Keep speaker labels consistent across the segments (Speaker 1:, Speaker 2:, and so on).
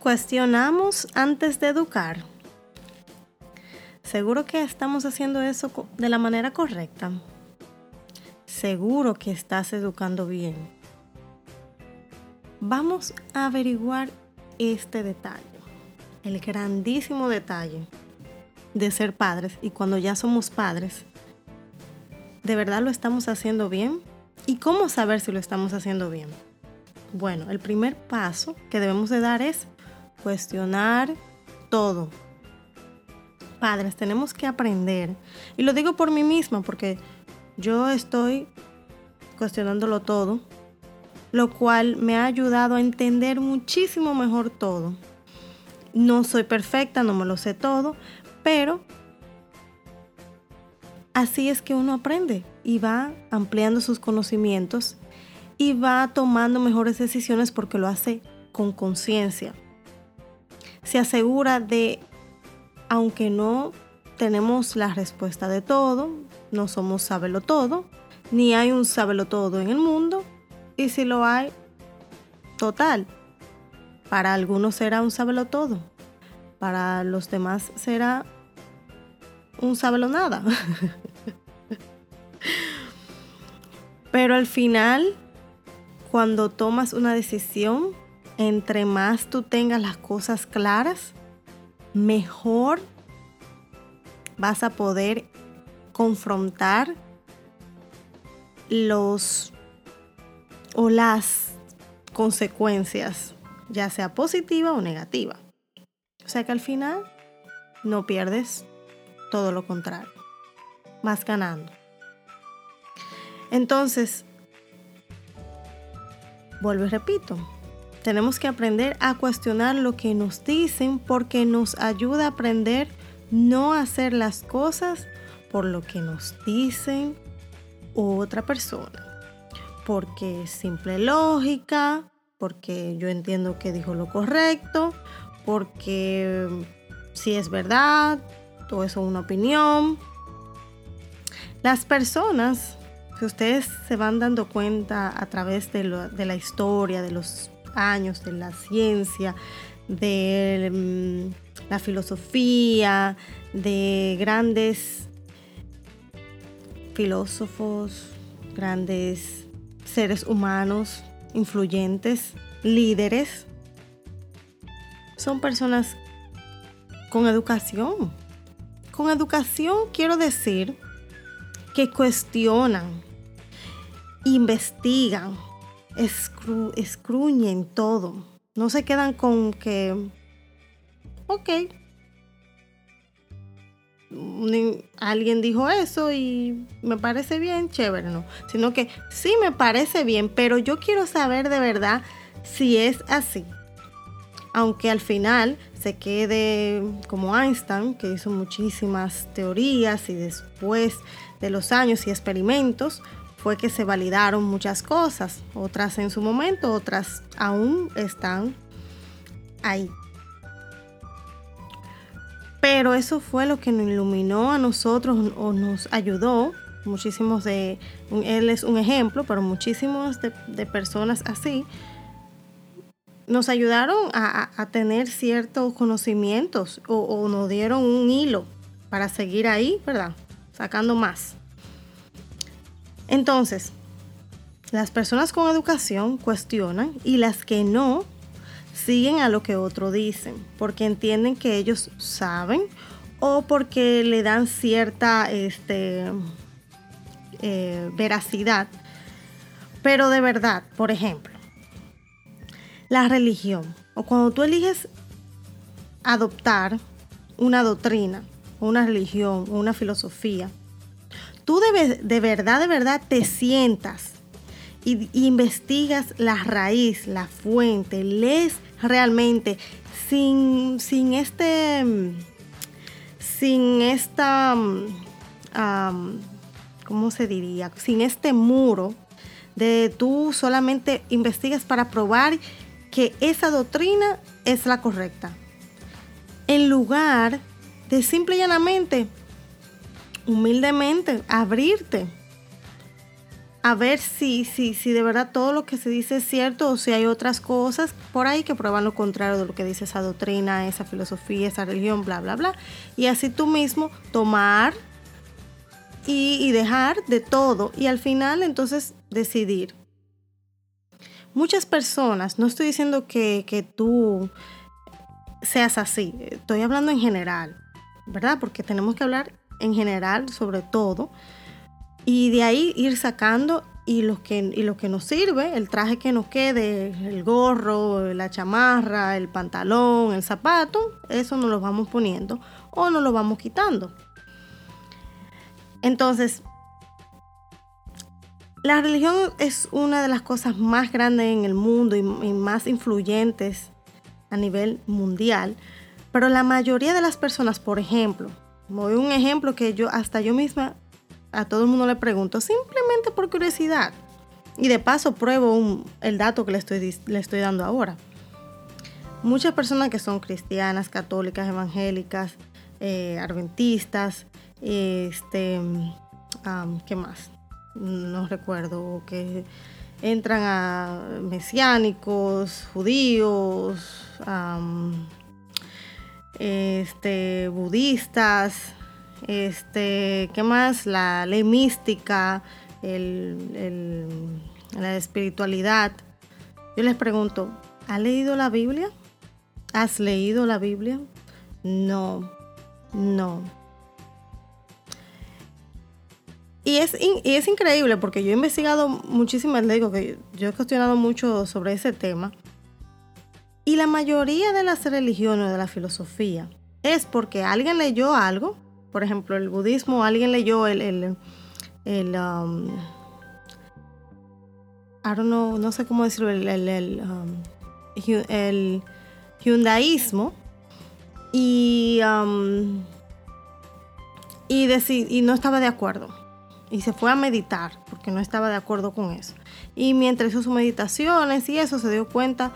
Speaker 1: Cuestionamos antes de educar. Seguro que estamos haciendo eso de la manera correcta. Seguro que estás educando bien. Vamos a averiguar este detalle, el grandísimo detalle de ser padres y cuando ya somos padres, ¿de verdad lo estamos haciendo bien? ¿Y cómo saber si lo estamos haciendo bien? Bueno, el primer paso que debemos de dar es cuestionar todo. Padres, tenemos que aprender. Y lo digo por mí misma porque yo estoy cuestionándolo todo, lo cual me ha ayudado a entender muchísimo mejor todo. No soy perfecta, no me lo sé todo, pero así es que uno aprende y va ampliando sus conocimientos y va tomando mejores decisiones porque lo hace con conciencia se asegura de, aunque no tenemos la respuesta de todo, no somos sábelo todo, ni hay un sábelo todo en el mundo, y si lo hay, total. Para algunos será un sábelo todo, para los demás será un sábelo nada. Pero al final, cuando tomas una decisión, entre más tú tengas las cosas claras, mejor vas a poder confrontar los o las consecuencias, ya sea positiva o negativa. O sea que al final no pierdes todo lo contrario, vas ganando. Entonces, vuelvo y repito, tenemos que aprender a cuestionar lo que nos dicen porque nos ayuda a aprender no hacer las cosas por lo que nos dicen otra persona. Porque es simple lógica, porque yo entiendo que dijo lo correcto, porque si es verdad, todo eso es una opinión. Las personas, que ustedes se van dando cuenta a través de, de la historia, de los años de la ciencia, de mm, la filosofía, de grandes filósofos, grandes seres humanos, influyentes, líderes. Son personas con educación. Con educación quiero decir que cuestionan, investigan, escruñen todo. No se quedan con que, ok, alguien dijo eso y me parece bien, chévere, no. Sino que sí me parece bien, pero yo quiero saber de verdad si es así. Aunque al final se quede como Einstein, que hizo muchísimas teorías y después de los años y experimentos, fue que se validaron muchas cosas, otras en su momento, otras aún están ahí. Pero eso fue lo que nos iluminó a nosotros o nos ayudó. Muchísimos de, él es un ejemplo, pero muchísimos de, personas así nos ayudaron a, tener ciertos conocimientos o, o nos dieron un hilo para seguir ahí, ¿verdad? Sacando más. Entonces, las personas con educación cuestionan y las que no siguen a lo que otros dicen, porque entienden que ellos saben o porque le dan cierta este, eh, veracidad. Pero de verdad, por ejemplo, la religión, o cuando tú eliges adoptar una doctrina, una religión, una filosofía, tú debes, de verdad, de verdad te sientas y, investigas la raíz, la fuente, lees realmente sin, sin este, sin esta, ¿cómo se diría? Sin este muro de tú solamente investigas para probar que esa doctrina es la correcta. En lugar de simple y llanamente humildemente abrirte a ver si, si, si de verdad todo lo que se dice es cierto o si hay otras cosas por ahí que prueban lo contrario de lo que dice esa doctrina, esa filosofía, esa religión, bla, bla, bla. Y así tú mismo tomar y, dejar de todo y al final entonces decidir. Muchas personas, no estoy diciendo que, que tú seas así, estoy hablando en general, ¿verdad? Porque tenemos que hablar en general sobre todo y de ahí ir sacando y lo que, y que nos sirve, el traje que nos quede, el gorro, la chamarra, el pantalón, el zapato, eso nos lo vamos poniendo o nos lo vamos quitando. Entonces, la religión es una de las cosas más grandes en el mundo y más influyentes a nivel mundial, pero la mayoría de las personas, por ejemplo, voy un ejemplo que yo hasta yo misma a todo el mundo le pregunto simplemente por curiosidad. Y de paso pruebo el dato que le estoy, le estoy dando ahora. Muchas personas que son cristianas, católicas, evangélicas, eh, adventistas, este, ¿qué más? No recuerdo, que entran a mesiánicos, judíos, este, budistas, este, ¿qué más? La ley mística, la espiritualidad. Yo les pregunto, ¿has leído la Biblia? ¿Has leído la Biblia? No, no. Y es, y es increíble porque yo he investigado muchísimas, le digo que yo he cuestionado mucho sobre ese tema. Y la mayoría de las religiones, de la filosofía, es porque alguien leyó algo por ejemplo, el budismo, alguien leyó el, el, el um, I don't know, no sé cómo decirlo, el, el, el, um, hyundaísmo y, um, y, y no estaba de acuerdo. Y se fue a meditar porque no estaba de acuerdo con eso. Y mientras hizo sus meditaciones y eso, se dio cuenta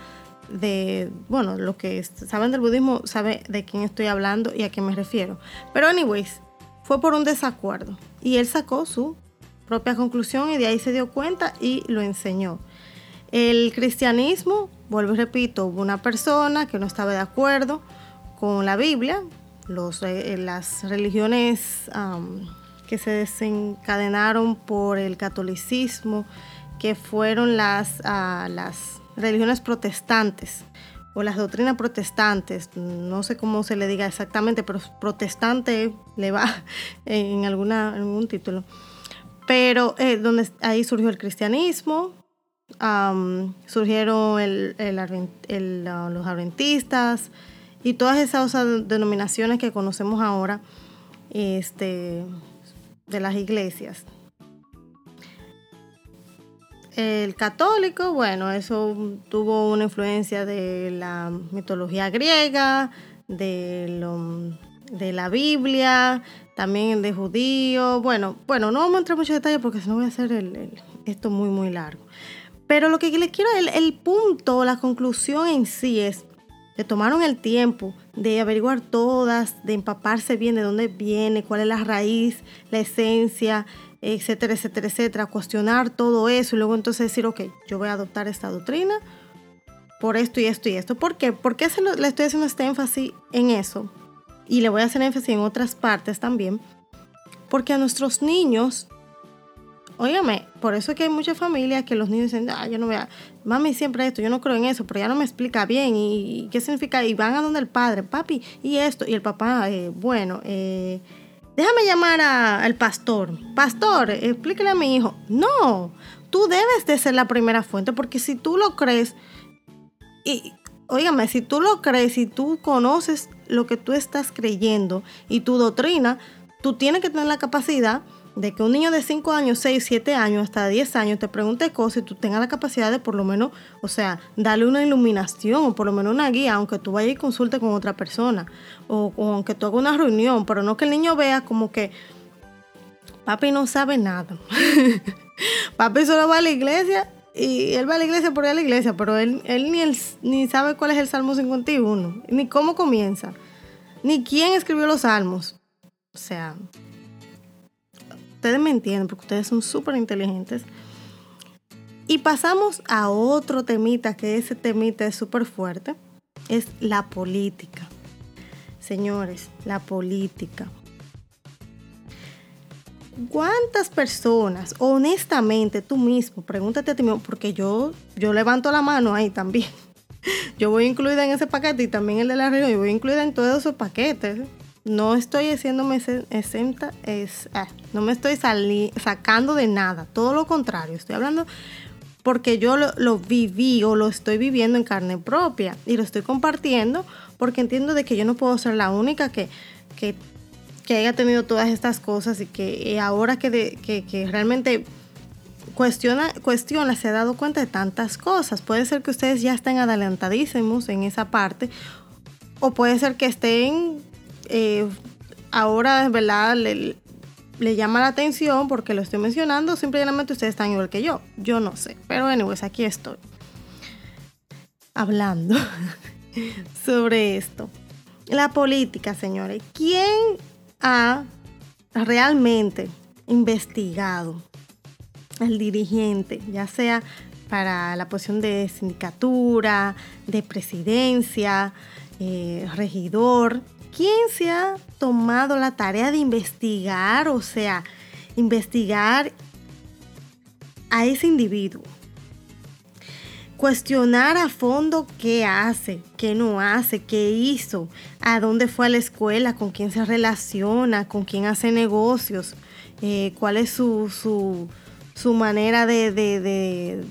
Speaker 1: de, bueno, lo que saben del budismo sabe de quién estoy hablando y a qué me refiero. Pero anyways, fue por un desacuerdo y él sacó su propia conclusión y de ahí se dio cuenta y lo enseñó. El cristianismo, vuelvo y repito, hubo una persona que no estaba de acuerdo con la Biblia, los, eh, las religiones que se desencadenaron por el catolicismo, que fueron las, uh, las religiones protestantes o las doctrinas protestantes, no sé cómo se le diga exactamente, pero protestante le va en, alguna, algún título. Pero eh, donde ahí surgió el cristianismo, surgieron el, los adventistas y todas esas denominaciones que conocemos ahora este, de las iglesias. El católico, bueno, eso tuvo una influencia de la mitología griega, de, la Biblia, también de judío. Bueno, bueno, no vamos a entrar en muchos detalles porque si no voy a hacer esto muy, muy largo. Pero lo que les quiero, el, el punto, la conclusión en sí es que tomaron el tiempo de averiguar todas, de empaparse bien de dónde viene, cuál es la raíz, la esencia, etcétera, etcétera, etcétera, cuestionar todo eso y luego entonces decir, ok, yo voy a adoptar esta doctrina por esto y esto y esto. ¿Por qué? ¿Por qué se le estoy haciendo este énfasis en eso? Y le voy a hacer énfasis en otras partes también. Porque a nuestros niños, óigame, por eso es que hay muchas familias que los niños dicen, ah, yo no voy a, mami siempre esto, yo no creo en eso, pero ya no me explica bien y, qué significa, y van a donde el padre, papi, y esto, y el papá, eh, bueno, eh, déjame llamar al pastor. Pastor, explíquele a mi hijo. No, tú debes de ser la primera fuente porque si tú lo crees, y óigame, si tú lo crees, y tú conoces lo que tú estás creyendo y tu doctrina, tú tienes que tener la capacidad de que un niño de 5 años, 6, 7 años, hasta 10 años te pregunte cosas y tú tengas la capacidad de por lo menos, o sea, darle una iluminación o por lo menos una guía, aunque tú vayas y consulte con otra persona o, aunque tú hagas una reunión, pero no que el niño vea como que papi no sabe nada. papi solo va a la iglesia y él va a la iglesia por ir a la iglesia, pero él, él ni, ni sabe cuál es el Salmo 51, ni cómo comienza, ni quién escribió los salmos. O sea, ustedes me entienden porque ustedes son súper inteligentes. Y pasamos a otro temita, que ese temita es súper fuerte, es la política. Señores, la política. ¿Cuántas personas, honestamente, tú mismo, pregúntate a ti mismo, porque yo, yo levanto la mano ahí también. Yo voy incluida en ese paquete y también el de la región, yo voy incluida en todos esos paquetes. No estoy haciéndome exenta, ah, no me estoy sacando de nada, todo lo contrario, estoy hablando porque yo lo, viví o lo estoy viviendo en carne propia y lo estoy compartiendo porque entiendo de que yo no puedo ser la única que, que haya tenido todas estas cosas y que ahora que, que, realmente cuestiona, cuestiona, se ha dado cuenta de tantas cosas. Puede ser que ustedes ya estén adelantadísimos en esa parte o puede ser que estén eh, ahora, ¿verdad? Le, llama la atención porque lo estoy mencionando, simplemente ustedes están igual que yo. Yo no sé. Pero, anyways, aquí estoy. Hablando sobre esto. La política, señores. ¿Quién ha realmente investigado al dirigente, ya sea para la posición de sindicatura, de presidencia, eh, regidor, ¿quién se ha tomado la tarea de investigar, o sea, investigar a ese individuo? cuestionar a fondo qué hace, qué no hace, qué hizo, a dónde fue a la escuela, con quién se relaciona, con quién hace negocios, eh, cuál es su, su, manera de, de,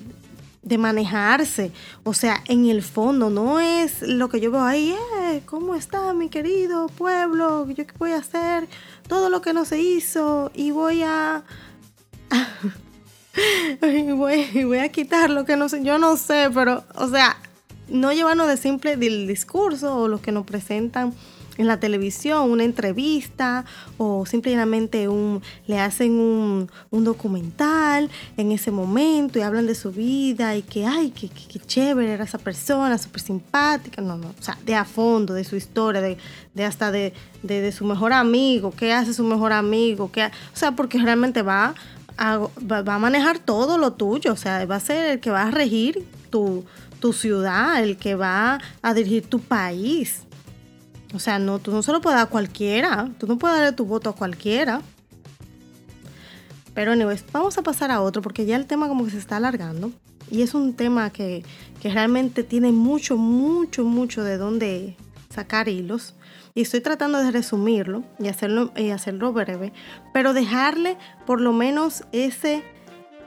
Speaker 1: manejarse. O sea, en el fondo no es lo que yo veo ahí, eh, ¿cómo está mi querido pueblo? ¿Yo qué voy a hacer? Todo lo que no se hizo y voy a... voy a quitar lo que no sé, yo no sé, pero, o sea, no llevarnos de simple del discurso o lo que nos presentan en la televisión, una entrevista o simplemente un, le hacen un, documental en ese momento y hablan de su vida y que, ay, qué, chévere era esa persona, súper simpática. No, no, o sea, de a fondo, de su historia, de, de hasta de, de, su mejor amigo, qué hace su mejor amigo, qué, o sea, porque realmente va va a manejar todo lo tuyo, o sea, va a ser el que va a regir tu, ciudad, el que va a dirigir tu país. O sea, no, tú no se lo puedes dar a cualquiera, tú no puedes darle tu voto a cualquiera. Pero, anyways, vamos a pasar a otro porque ya el tema como que se está alargando. Y es un tema que, que realmente tiene mucho, mucho, mucho de dónde sacar hilos y estoy tratando de resumirlo y hacerlo, y hacerlo breve, pero dejarle por lo menos ese,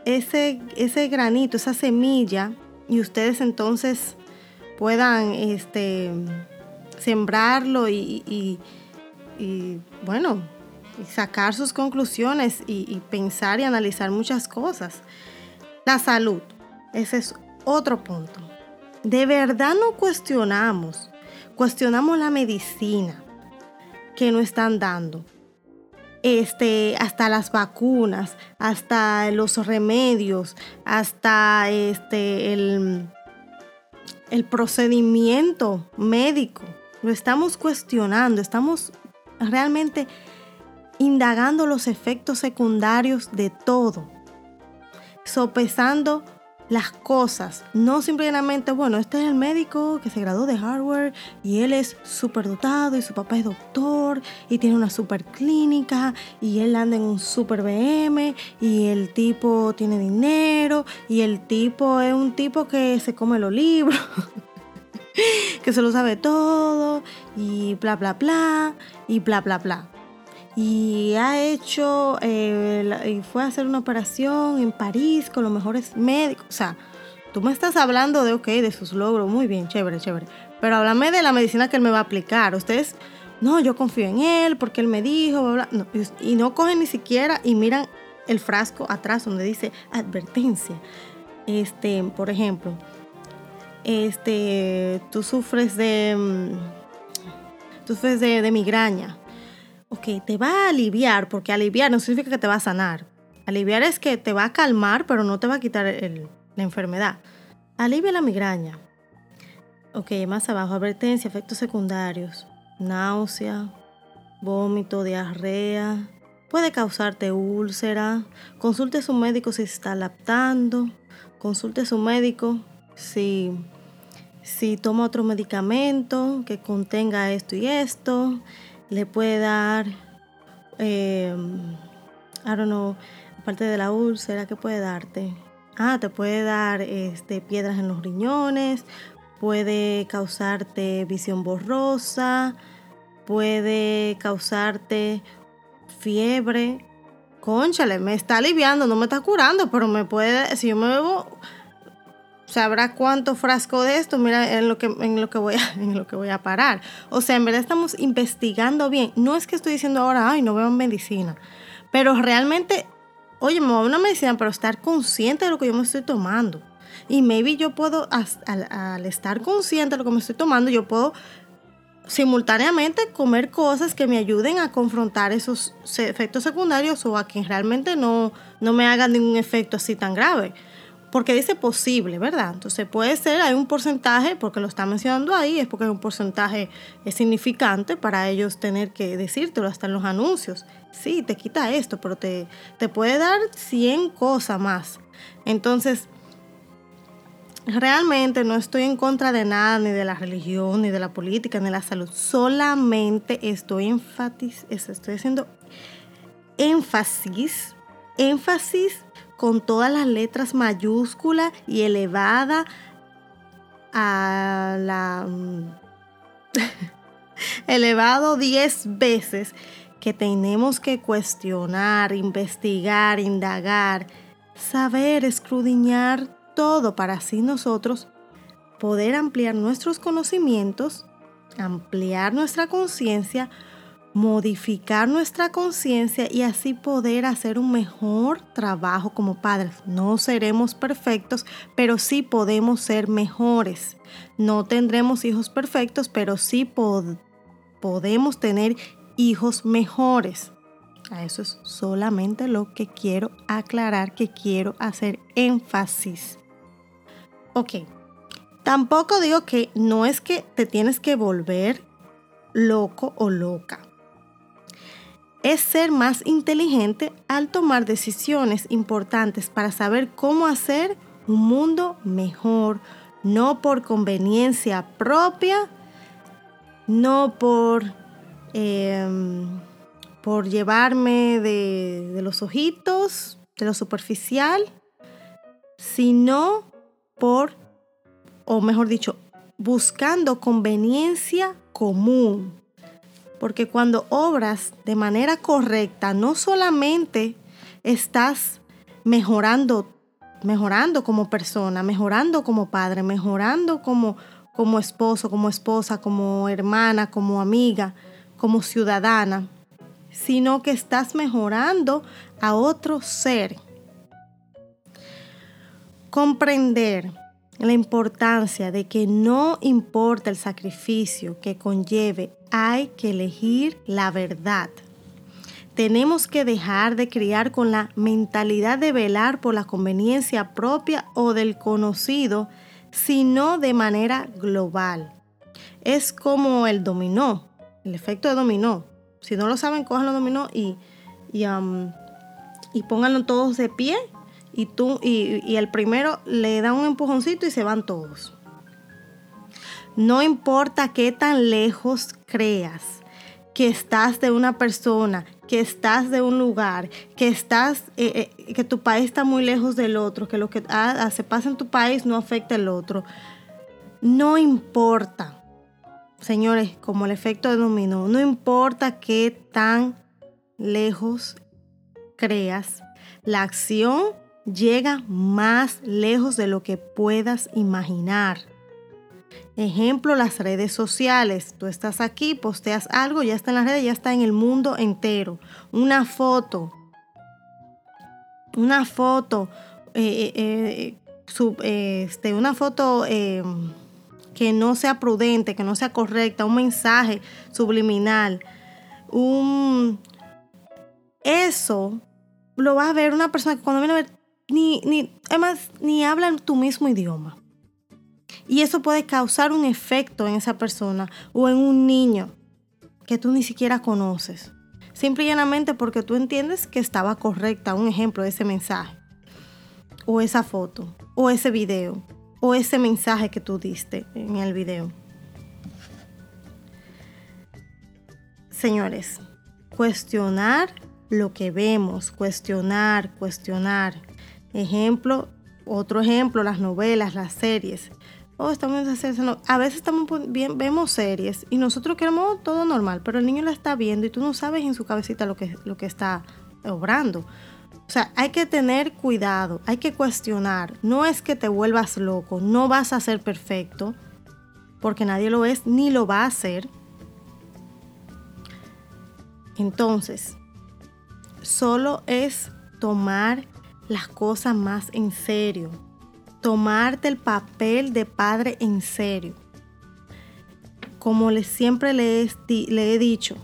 Speaker 1: ese, ese granito, esa semilla, y ustedes entonces puedan este, sembrarlo y, bueno, sacar sus conclusiones y pensar y analizar muchas cosas. La salud, ese es otro punto. De verdad no cuestionamos cuestionamos la medicina que nos están dando. Este, hasta las vacunas, hasta los remedios, hasta este, el, el procedimiento médico. Lo estamos cuestionando, estamos realmente indagando los efectos secundarios de todo, sopesando las cosas, no simplemente, bueno, este es el médico que se graduó de Harvard y él es súper dotado y su papá es doctor y tiene una super clínica y él anda en un super BM y el tipo tiene dinero y el tipo es un tipo que se come los libros, que se lo sabe todo y bla, bla, bla y bla, bla, bla y ha hecho, eh, y fue a hacer una operación en París con los mejores médicos. O sea, tú me estás hablando de, ok, de sus logros, muy bien, chévere, chévere. Pero háblame de la medicina que él me va a aplicar. Ustedes, no, yo confío en él porque él me dijo, bla, bla. y no cogen ni siquiera y miran el frasco atrás donde dice advertencia. Este, por ejemplo, este, tú sufres de, mm, tú sufres de, migraña ok, te va a aliviar, porque aliviar no significa que te va a sanar. Aliviar es que te va a calmar, pero no te va a quitar la enfermedad. Alivia la migraña. Ok, más abajo, advertencia, efectos secundarios, náusea, vómito, diarrea, puede causarte úlcera, consulte a su médico si está lactando, consulte a su médico si, si toma otro medicamento que contenga esto y esto. Le puede dar, eh, I don't know, aparte de la úlcera, ¿qué puede darte? Ah, te puede dar este, piedras en los riñones, puede causarte visión borrosa, puede causarte fiebre. Conchale, me está aliviando, no me está curando, pero me puede, si yo me bebo, sabrá cuánto frasco de esto, mira en lo que, en lo que, voy, a, en lo que voy a parar. O sea, en verdad estamos investigando bien. No es que estoy diciendo ahora, ay, no veo medicina, pero realmente, oye, me voy a una medicina, pero estar consciente de lo que yo me estoy tomando. Y maybe yo puedo, al, estar consciente de lo que me estoy tomando, yo puedo simultáneamente comer cosas que me ayuden a confrontar esos efectos secundarios o a que realmente no, no me hagan ningún efecto así tan grave. Porque dice posible, ¿verdad? Entonces puede ser, hay un porcentaje, porque lo está mencionando ahí, es porque hay un porcentaje significante para ellos tener que decírtelo hasta en los anuncios. Sí, te quita esto, pero te, te puede dar 100 cosas más. Entonces, realmente no estoy en contra de nada, ni de la religión, ni de la política, ni de la salud. Solamente estoy, enfatiz estoy haciendo énfasis, énfasis con todas las letras mayúsculas y elevada a la... elevado 10 veces que tenemos que cuestionar, investigar, indagar, saber, escrudiñar todo para así nosotros poder ampliar nuestros conocimientos, ampliar nuestra conciencia, modificar nuestra conciencia y así poder hacer un mejor trabajo como padres. No seremos perfectos, pero sí podemos ser mejores. No tendremos hijos perfectos, pero sí podemos tener hijos mejores. A eso es solamente lo que quiero aclarar, que quiero hacer énfasis. Ok, tampoco digo que no es que te tienes que volver loco o loca. Es ser más inteligente al tomar decisiones importantes para saber cómo hacer un mundo mejor, no por conveniencia propia, no por, em, por llevarme de, de los ojitos, de lo superficial, sino por, o mejor dicho, buscando conveniencia común. Porque cuando obras de manera correcta, no solamente estás mejorando, mejorando como persona, mejorando como padre, mejorando como, como esposo, como esposa, como hermana, como amiga, como ciudadana, sino que estás mejorando a otro ser. Comprender la importancia de que no importa el sacrificio que conlleve, hay que elegir la verdad. Tenemos que dejar de criar con la mentalidad de velar por la conveniencia propia o del conocido, sino de manera global. Es como el dominó, el efecto de dominó. Si no lo saben, cojan los dominó y, y, y pónganlo todos de pie y tú y, el primero le da un empujoncito y se van todos. No importa qué tan lejos creas que estás de una persona, que estás de un lugar, que estás, eh, eh, que tu país está muy lejos del otro, que lo que se pasa en tu país no afecta al otro. No importa, señores, como el efecto de dominó, no importa qué tan lejos creas, la acción llega más lejos de lo que puedas imaginar. Ejemplo, las redes sociales. Tú estás aquí, posteas algo, ya está en las redes, ya está en el mundo entero. Una foto. Una foto. Eh, eh, eh, este, una foto que no sea prudente, que no sea correcta. Un mensaje subliminal. Un, eso lo va a ver una persona que cuando viene a ver ni, ni, además, ni hablan tu mismo idioma. Y eso puede causar un efecto en esa persona o en un niño que tú ni siquiera conoces. Simple y llanamente porque tú entiendes que estaba correcta, un ejemplo de ese mensaje. o esa foto, o ese video, o ese mensaje que tú diste en el video. Señores, cuestionar lo que vemos, cuestionar, cuestionar. Ejemplo, otro ejemplo, las novelas, las series. Oh, estamos a veces estamos bien, vemos series y nosotros queremos todo normal, pero el niño la está viendo y tú no sabes en su cabecita lo que, lo que está obrando. O sea, hay que tener cuidado, hay que cuestionar. No es que te vuelvas loco, no vas a ser perfecto, porque nadie lo es ni lo va a hacer. Entonces, solo es tomar las cosas más en serio, tomarte el papel de padre en serio. Como le, siempre le he dicho,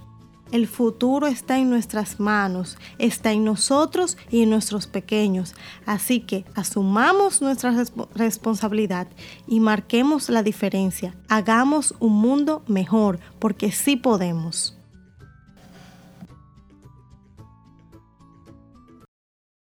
Speaker 1: el futuro está en nuestras manos, está en nosotros y en nuestros pequeños. Así que asumamos nuestra responsabilidad y marquemos la diferencia. Hagamos un mundo mejor, porque sí podemos.